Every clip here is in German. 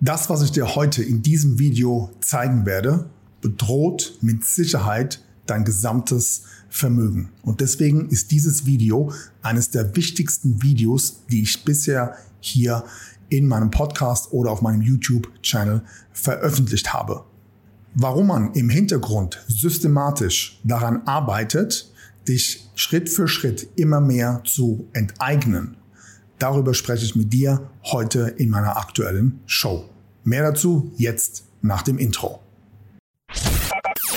Das, was ich dir heute in diesem Video zeigen werde, bedroht mit Sicherheit dein gesamtes Vermögen. Und deswegen ist dieses Video eines der wichtigsten Videos, die ich bisher hier in meinem Podcast oder auf meinem YouTube-Channel veröffentlicht habe. Warum man im Hintergrund systematisch daran arbeitet, dich Schritt für Schritt immer mehr zu enteignen Darüber spreche ich mit dir heute in meiner aktuellen Show. Mehr dazu jetzt nach dem Intro.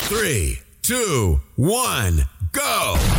3, 2, 1, go!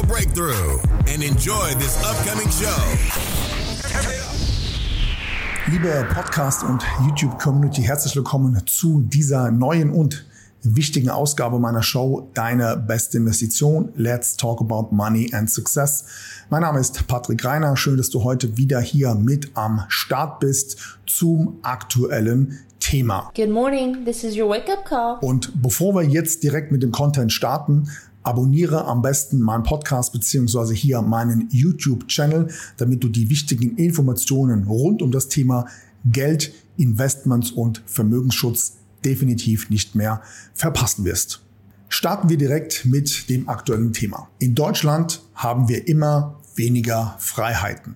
financial breakthrough and enjoy this upcoming show. Liebe Podcast- und YouTube-Community, herzlich willkommen zu dieser neuen und wichtigen Ausgabe meiner Show Deine beste Investition. Let's talk about money and success. Mein Name ist Patrick Reiner. Schön, dass du heute wieder hier mit am Start bist zum aktuellen Thema. Good morning, this is your wake-up call. Und bevor wir jetzt direkt mit dem Content starten, Abonniere am besten meinen Podcast beziehungsweise hier meinen YouTube-Channel, damit du die wichtigen Informationen rund um das Thema Geld, Investments und Vermögensschutz definitiv nicht mehr verpassen wirst. Starten wir direkt mit dem aktuellen Thema. In Deutschland haben wir immer weniger Freiheiten.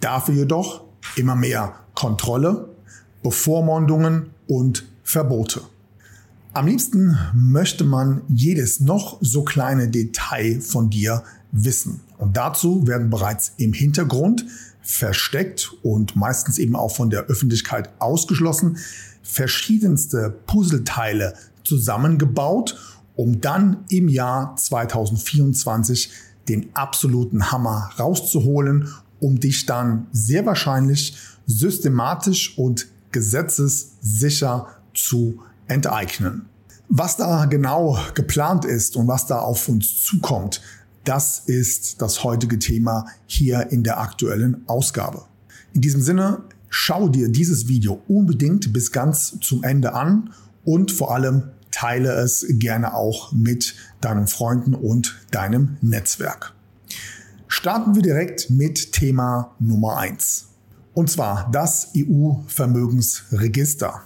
Dafür jedoch immer mehr Kontrolle, Bevormundungen und Verbote. Am liebsten möchte man jedes noch so kleine Detail von dir wissen. Und dazu werden bereits im Hintergrund versteckt und meistens eben auch von der Öffentlichkeit ausgeschlossen verschiedenste Puzzleteile zusammengebaut, um dann im Jahr 2024 den absoluten Hammer rauszuholen, um dich dann sehr wahrscheinlich systematisch und gesetzessicher zu enteignen. Was da genau geplant ist und was da auf uns zukommt, das ist das heutige Thema hier in der aktuellen Ausgabe. In diesem Sinne, schau dir dieses Video unbedingt bis ganz zum Ende an und vor allem teile es gerne auch mit deinen Freunden und deinem Netzwerk. Starten wir direkt mit Thema Nummer eins Und zwar das EU-Vermögensregister.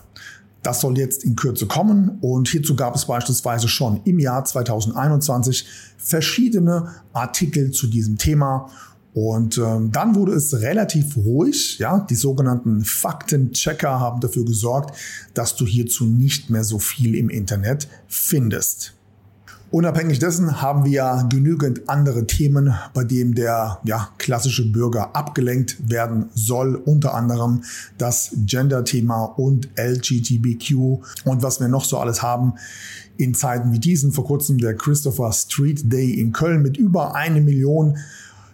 Das soll jetzt in Kürze kommen und hierzu gab es beispielsweise schon im Jahr 2021 verschiedene Artikel zu diesem Thema und ähm, dann wurde es relativ ruhig. Ja, die sogenannten Faktenchecker haben dafür gesorgt, dass du hierzu nicht mehr so viel im Internet findest. Unabhängig dessen haben wir ja genügend andere Themen, bei denen der ja, klassische Bürger abgelenkt werden soll. Unter anderem das Gender-Thema und LGBTQ und was wir noch so alles haben in Zeiten wie diesen. Vor kurzem der Christopher Street Day in Köln mit über eine Million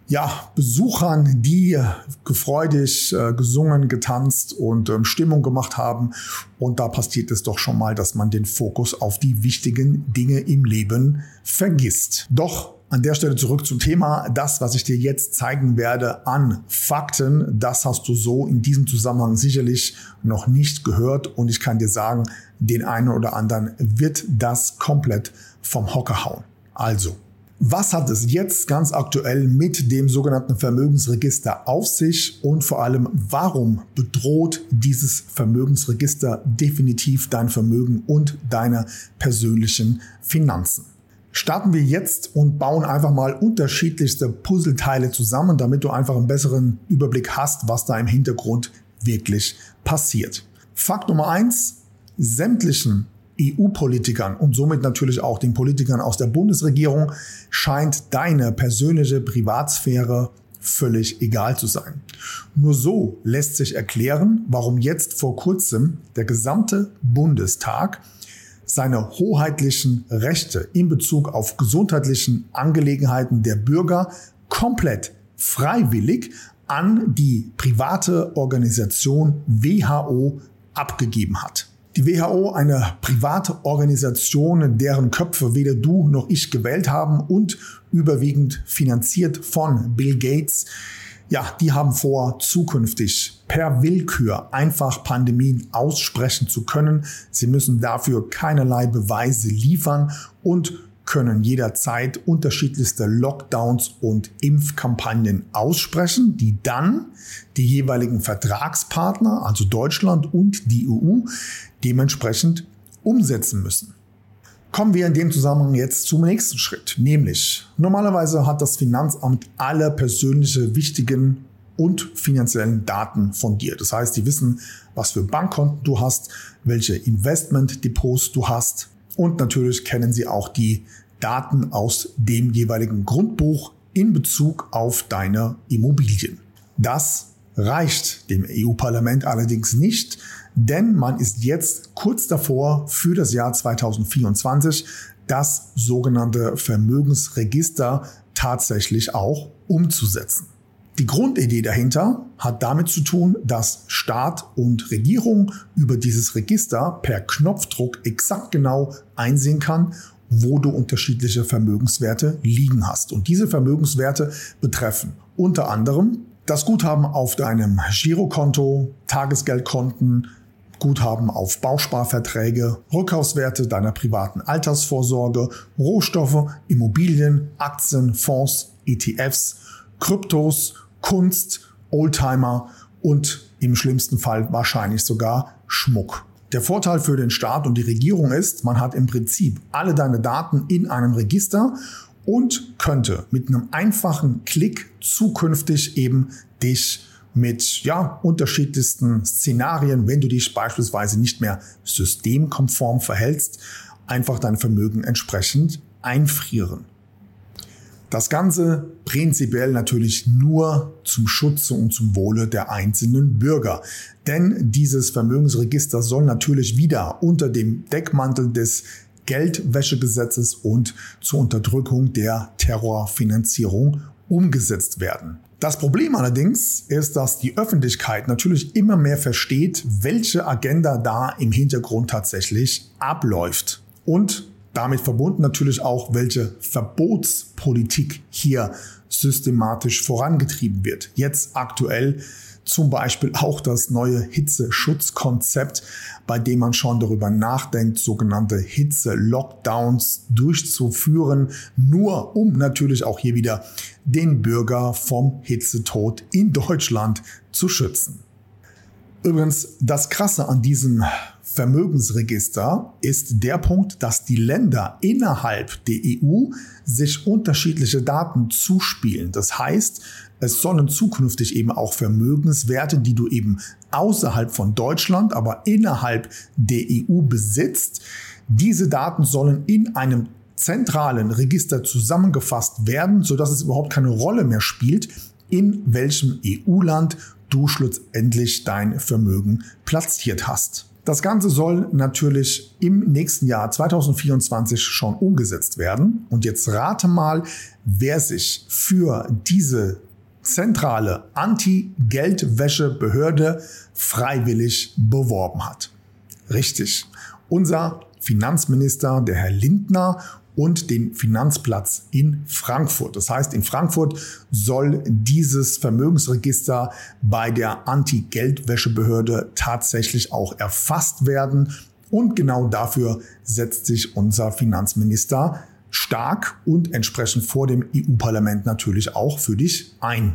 ja, Besuchern, die gefreudig äh, gesungen, getanzt und ähm, Stimmung gemacht haben. Und da passiert es doch schon mal, dass man den Fokus auf die wichtigen Dinge im Leben vergisst. Doch an der Stelle zurück zum Thema. Das, was ich dir jetzt zeigen werde an Fakten, das hast du so in diesem Zusammenhang sicherlich noch nicht gehört. Und ich kann dir sagen, den einen oder anderen wird das komplett vom Hocker hauen. Also, was hat es jetzt ganz aktuell mit dem sogenannten Vermögensregister auf sich und vor allem, warum bedroht dieses Vermögensregister definitiv dein Vermögen und deine persönlichen Finanzen? Starten wir jetzt und bauen einfach mal unterschiedlichste Puzzleteile zusammen, damit du einfach einen besseren Überblick hast, was da im Hintergrund wirklich passiert. Fakt Nummer eins: sämtlichen EU-Politikern und somit natürlich auch den Politikern aus der Bundesregierung scheint deine persönliche Privatsphäre völlig egal zu sein. Nur so lässt sich erklären, warum jetzt vor kurzem der gesamte Bundestag seine hoheitlichen Rechte in Bezug auf gesundheitlichen Angelegenheiten der Bürger komplett freiwillig an die private Organisation WHO abgegeben hat. Die WHO, eine private Organisation, deren Köpfe weder du noch ich gewählt haben und überwiegend finanziert von Bill Gates, ja, die haben vor, zukünftig per Willkür einfach Pandemien aussprechen zu können. Sie müssen dafür keinerlei Beweise liefern und können jederzeit unterschiedlichste Lockdowns und Impfkampagnen aussprechen, die dann die jeweiligen Vertragspartner, also Deutschland und die EU, dementsprechend umsetzen müssen. Kommen wir in dem Zusammenhang jetzt zum nächsten Schritt, nämlich normalerweise hat das Finanzamt alle persönliche wichtigen und finanziellen Daten von dir. Das heißt, die wissen, was für Bankkonten du hast, welche Investmentdepots du hast und natürlich kennen sie auch die Daten aus dem jeweiligen Grundbuch in Bezug auf deine Immobilien. Das reicht dem EU-Parlament allerdings nicht, denn man ist jetzt kurz davor für das Jahr 2024 das sogenannte Vermögensregister tatsächlich auch umzusetzen. Die Grundidee dahinter hat damit zu tun, dass Staat und Regierung über dieses Register per Knopfdruck exakt genau einsehen kann, wo du unterschiedliche Vermögenswerte liegen hast. Und diese Vermögenswerte betreffen unter anderem das Guthaben auf deinem Girokonto, Tagesgeldkonten, Guthaben auf Bausparverträge, Rückkaufswerte deiner privaten Altersvorsorge, Rohstoffe, Immobilien, Aktien, Fonds, ETFs, Kryptos, Kunst, Oldtimer und im schlimmsten Fall wahrscheinlich sogar Schmuck. Der Vorteil für den Staat und die Regierung ist, man hat im Prinzip alle deine Daten in einem Register und könnte mit einem einfachen Klick zukünftig eben dich mit ja, unterschiedlichsten Szenarien, wenn du dich beispielsweise nicht mehr systemkonform verhältst, einfach dein Vermögen entsprechend einfrieren. Das Ganze prinzipiell natürlich nur zum Schutze und zum Wohle der einzelnen Bürger. Denn dieses Vermögensregister soll natürlich wieder unter dem Deckmantel des Geldwäschegesetzes und zur Unterdrückung der Terrorfinanzierung umgesetzt werden. Das Problem allerdings ist, dass die Öffentlichkeit natürlich immer mehr versteht, welche Agenda da im Hintergrund tatsächlich abläuft. Und damit verbunden natürlich auch, welche Verbotspolitik hier systematisch vorangetrieben wird. Jetzt aktuell zum Beispiel auch das neue Hitzeschutzkonzept, bei dem man schon darüber nachdenkt, sogenannte Hitze-Lockdowns durchzuführen, nur um natürlich auch hier wieder den Bürger vom Hitzetod in Deutschland zu schützen. Übrigens, das Krasse an diesem Vermögensregister ist der Punkt, dass die Länder innerhalb der EU sich unterschiedliche Daten zuspielen. Das heißt, es sollen zukünftig eben auch Vermögenswerte, die du eben außerhalb von Deutschland, aber innerhalb der EU besitzt, diese Daten sollen in einem zentralen Register zusammengefasst werden, sodass es überhaupt keine Rolle mehr spielt, in welchem EU-Land du schlussendlich dein Vermögen platziert hast. Das Ganze soll natürlich im nächsten Jahr 2024 schon umgesetzt werden. Und jetzt rate mal, wer sich für diese zentrale Anti-Geldwäsche-Behörde freiwillig beworben hat. Richtig. Unser Finanzminister, der Herr Lindner und den Finanzplatz in Frankfurt. Das heißt, in Frankfurt soll dieses Vermögensregister bei der Anti-Geldwäschebehörde tatsächlich auch erfasst werden. Und genau dafür setzt sich unser Finanzminister stark und entsprechend vor dem EU-Parlament natürlich auch für dich ein.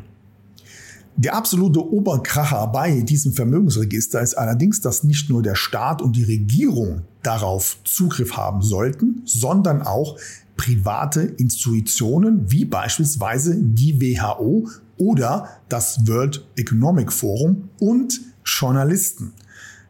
Der absolute Oberkracher bei diesem Vermögensregister ist allerdings, dass nicht nur der Staat und die Regierung darauf Zugriff haben sollten, sondern auch private Institutionen wie beispielsweise die WHO oder das World Economic Forum und Journalisten.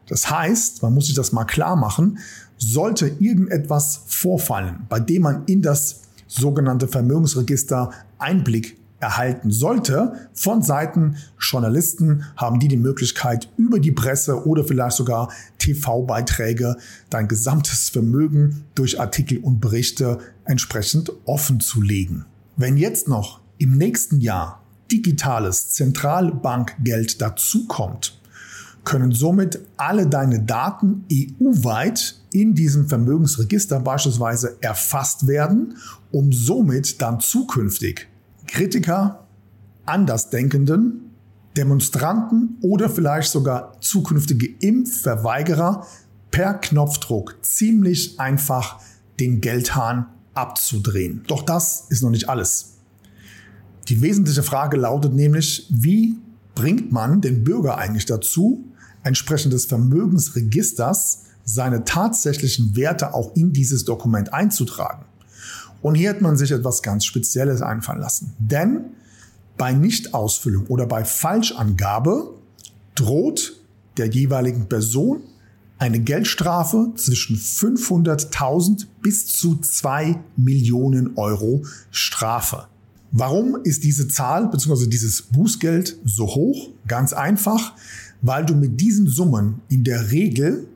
Das heißt, man muss sich das mal klar machen, sollte irgendetwas vorfallen, bei dem man in das sogenannte Vermögensregister Einblick erhalten sollte von Seiten Journalisten, haben die die Möglichkeit, über die Presse oder vielleicht sogar TV-Beiträge dein gesamtes Vermögen durch Artikel und Berichte entsprechend offen zu legen. Wenn jetzt noch im nächsten Jahr digitales Zentralbankgeld dazukommt, können somit alle deine Daten EU-weit in diesem Vermögensregister beispielsweise erfasst werden, um somit dann zukünftig Kritiker, Andersdenkenden, Demonstranten oder vielleicht sogar zukünftige Impfverweigerer per Knopfdruck ziemlich einfach den Geldhahn abzudrehen. Doch das ist noch nicht alles. Die wesentliche Frage lautet nämlich, wie bringt man den Bürger eigentlich dazu, entsprechend des Vermögensregisters seine tatsächlichen Werte auch in dieses Dokument einzutragen. Und hier hat man sich etwas ganz Spezielles einfallen lassen. Denn bei Nichtausfüllung oder bei Falschangabe droht der jeweiligen Person eine Geldstrafe zwischen 500.000 bis zu 2 Millionen Euro Strafe. Warum ist diese Zahl bzw. dieses Bußgeld so hoch? Ganz einfach, weil du mit diesen Summen in der Regel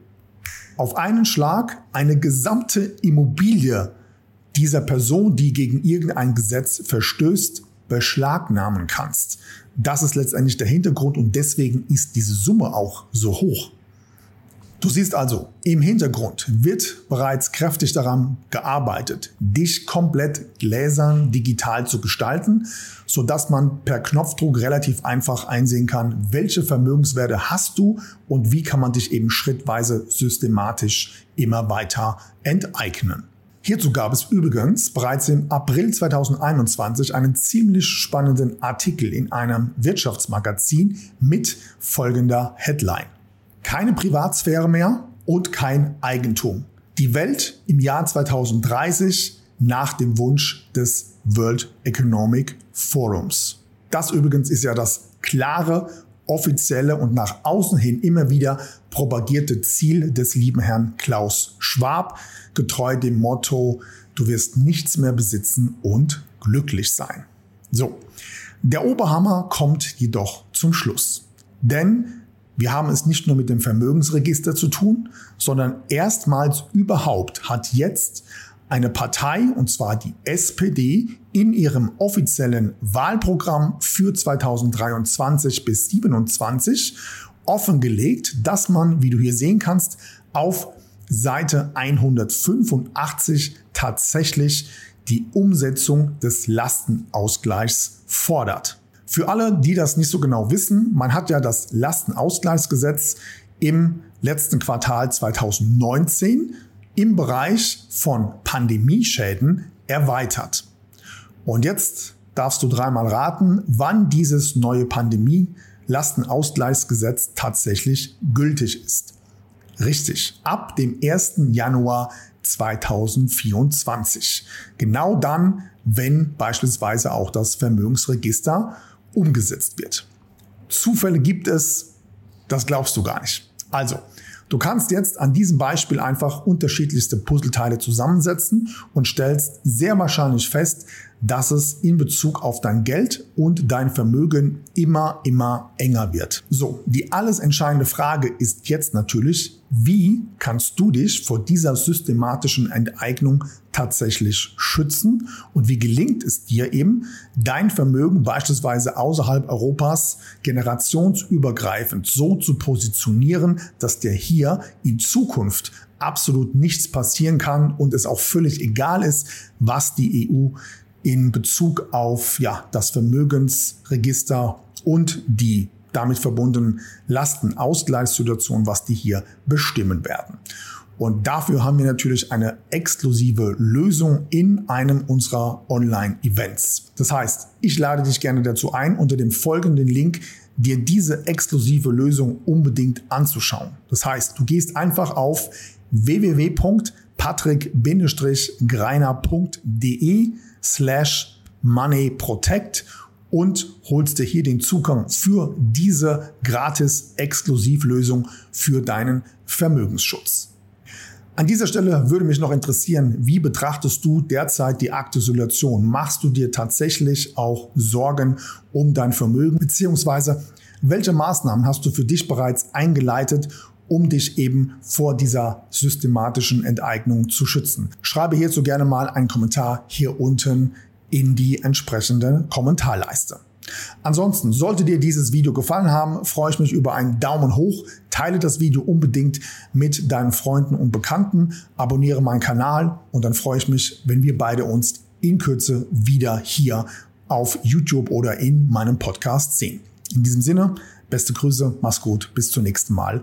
auf einen Schlag eine gesamte Immobilie dieser Person, die gegen irgendein Gesetz verstößt, beschlagnahmen kannst. Das ist letztendlich der Hintergrund und deswegen ist diese Summe auch so hoch. Du siehst also, im Hintergrund wird bereits kräftig daran gearbeitet, dich komplett gläsern digital zu gestalten, so dass man per Knopfdruck relativ einfach einsehen kann, welche Vermögenswerte hast du und wie kann man dich eben schrittweise systematisch immer weiter enteignen. Hierzu gab es übrigens bereits im April 2021 einen ziemlich spannenden Artikel in einem Wirtschaftsmagazin mit folgender Headline keine Privatsphäre mehr und kein Eigentum. Die Welt im Jahr 2030 nach dem Wunsch des World Economic Forums. Das übrigens ist ja das klare, offizielle und nach außen hin immer wieder propagierte Ziel des lieben Herrn Klaus Schwab, getreu dem Motto, du wirst nichts mehr besitzen und glücklich sein. So, der Oberhammer kommt jedoch zum Schluss. Denn wir haben es nicht nur mit dem Vermögensregister zu tun, sondern erstmals überhaupt hat jetzt eine Partei, und zwar die SPD, in ihrem offiziellen Wahlprogramm für 2023 bis 2027 offengelegt, dass man, wie du hier sehen kannst, auf Seite 185 tatsächlich die Umsetzung des Lastenausgleichs fordert. Für alle, die das nicht so genau wissen, man hat ja das Lastenausgleichsgesetz im letzten Quartal 2019 im Bereich von Pandemieschäden erweitert. Und jetzt darfst du dreimal raten, wann dieses neue Pandemie-Lastenausgleichsgesetz tatsächlich gültig ist. Richtig, ab dem 1. Januar 2024. Genau dann, wenn beispielsweise auch das Vermögensregister umgesetzt wird. Zufälle gibt es, das glaubst du gar nicht. Also, du kannst jetzt an diesem Beispiel einfach unterschiedlichste Puzzleteile zusammensetzen und stellst sehr wahrscheinlich fest, dass es in Bezug auf dein Geld und dein Vermögen immer, immer enger wird. So, die alles entscheidende Frage ist jetzt natürlich, wie kannst du dich vor dieser systematischen Enteignung tatsächlich schützen und wie gelingt es dir eben, dein Vermögen beispielsweise außerhalb Europas generationsübergreifend so zu positionieren, dass dir hier in Zukunft absolut nichts passieren kann und es auch völlig egal ist, was die EU in Bezug auf ja, das Vermögensregister und die damit verbundenen Lastenausgleichssituation, was die hier bestimmen werden. Und dafür haben wir natürlich eine exklusive Lösung in einem unserer Online-Events. Das heißt, ich lade dich gerne dazu ein, unter dem folgenden Link dir diese exklusive Lösung unbedingt anzuschauen. Das heißt, du gehst einfach auf www.patrick-greiner.de slash moneyprotect und holst dir hier den Zugang für diese gratis Exklusivlösung für deinen Vermögensschutz. An dieser Stelle würde mich noch interessieren, wie betrachtest du derzeit die aktuelle Situation? Machst du dir tatsächlich auch Sorgen um dein Vermögen? Beziehungsweise welche Maßnahmen hast du für dich bereits eingeleitet, um dich eben vor dieser systematischen Enteignung zu schützen. Schreibe hierzu gerne mal einen Kommentar hier unten in die entsprechende Kommentarleiste. Ansonsten, sollte dir dieses Video gefallen haben, freue ich mich über einen Daumen hoch. Teile das Video unbedingt mit deinen Freunden und Bekannten. Abonniere meinen Kanal und dann freue ich mich, wenn wir beide uns in Kürze wieder hier auf YouTube oder in meinem Podcast sehen. In diesem Sinne, beste Grüße, mach's gut, bis zum nächsten Mal.